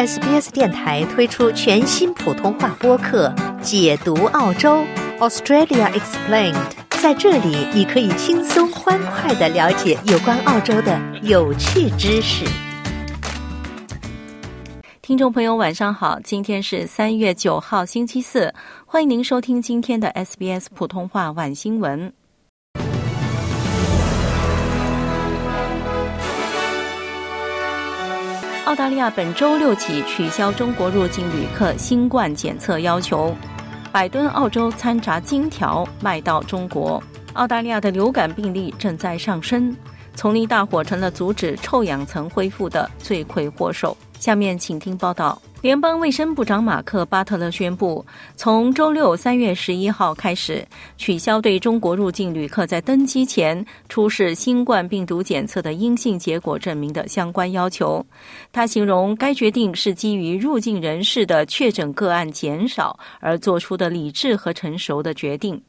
SBS 电台推出全新普通话播客《解读澳洲 Australia Explained》。在这里，你可以轻松欢快的了解有关澳洲的有趣知识。听众朋友，晚上好！今天是三月九号，星期四，欢迎您收听今天的 SBS 普通话晚新闻。澳大利亚本周六起取消中国入境旅客新冠检测要求，百吨澳洲掺杂金条卖到中国。澳大利亚的流感病例正在上升，丛林大火成了阻止臭氧层恢复的罪魁祸首。下面请听报道。联邦卫生部长马克·巴特勒宣布，从周六三月十一号开始，取消对中国入境旅客在登机前出示新冠病毒检测的阴性结果证明的相关要求。他形容该决定是基于入境人士的确诊个案减少而做出的理智和成熟的决定。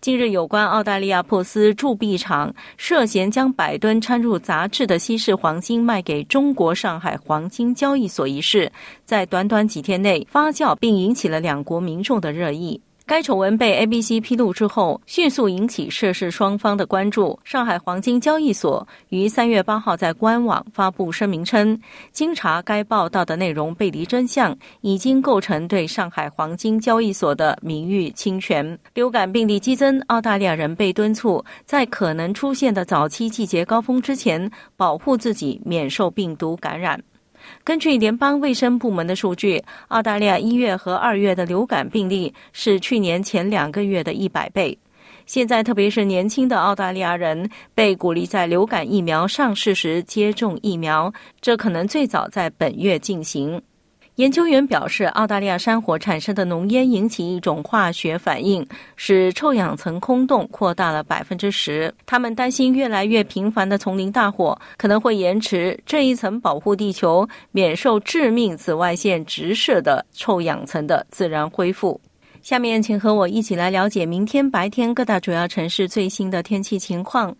近日，有关澳大利亚珀斯铸币厂涉嫌将百吨掺入杂质的稀释黄金卖给中国上海黄金交易所一事，在短短几天内发酵，并引起了两国民众的热议。该丑闻被 ABC 披露之后，迅速引起涉事双方的关注。上海黄金交易所于三月八号在官网发布声明称，经查该报道的内容背离真相，已经构成对上海黄金交易所的名誉侵权。流感病例激增，澳大利亚人被敦促在可能出现的早期季节高峰之前，保护自己免受病毒感染。根据联邦卫生部门的数据，澳大利亚一月和二月的流感病例是去年前两个月的一百倍。现在，特别是年轻的澳大利亚人被鼓励在流感疫苗上市时接种疫苗，这可能最早在本月进行。研究员表示，澳大利亚山火产生的浓烟引起一种化学反应，使臭氧层空洞扩大了百分之十。他们担心越来越频繁的丛林大火可能会延迟这一层保护地球免受致命紫外线直射的臭氧层的自然恢复。下面，请和我一起来了解明天白天各大主要城市最新的天气情况。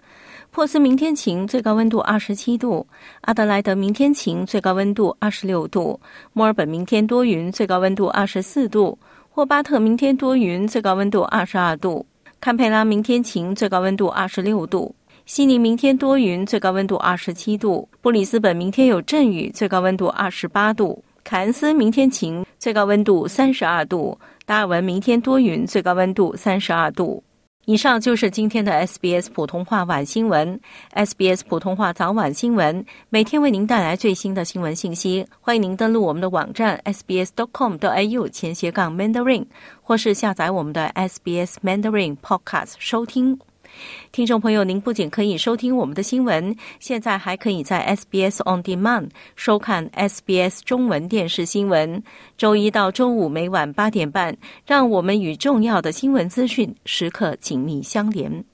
珀斯明天晴，最高温度二十七度；阿德莱德明天晴，最高温度二十六度；墨尔本明天多云，最高温度二十四度；霍巴特明天多云，最高温度二十二度；堪培拉明天晴，最高温度二十六度；悉尼明天多云，最高温度二十七度；布里斯本明天有阵雨，最高温度二十八度；凯恩斯明天晴，最高温度三十二度；达尔文明天多云，最高温度三十二度。以上就是今天的 SBS 普通话晚新闻。SBS 普通话早晚新闻每天为您带来最新的新闻信息。欢迎您登录我们的网站 sbs.com.au 前斜杠 Mandarin，或是下载我们的 SBS Mandarin Podcast 收听。听众朋友，您不仅可以收听我们的新闻，现在还可以在 SBS On Demand 收看 SBS 中文电视新闻。周一到周五每晚八点半，让我们与重要的新闻资讯时刻紧密相连。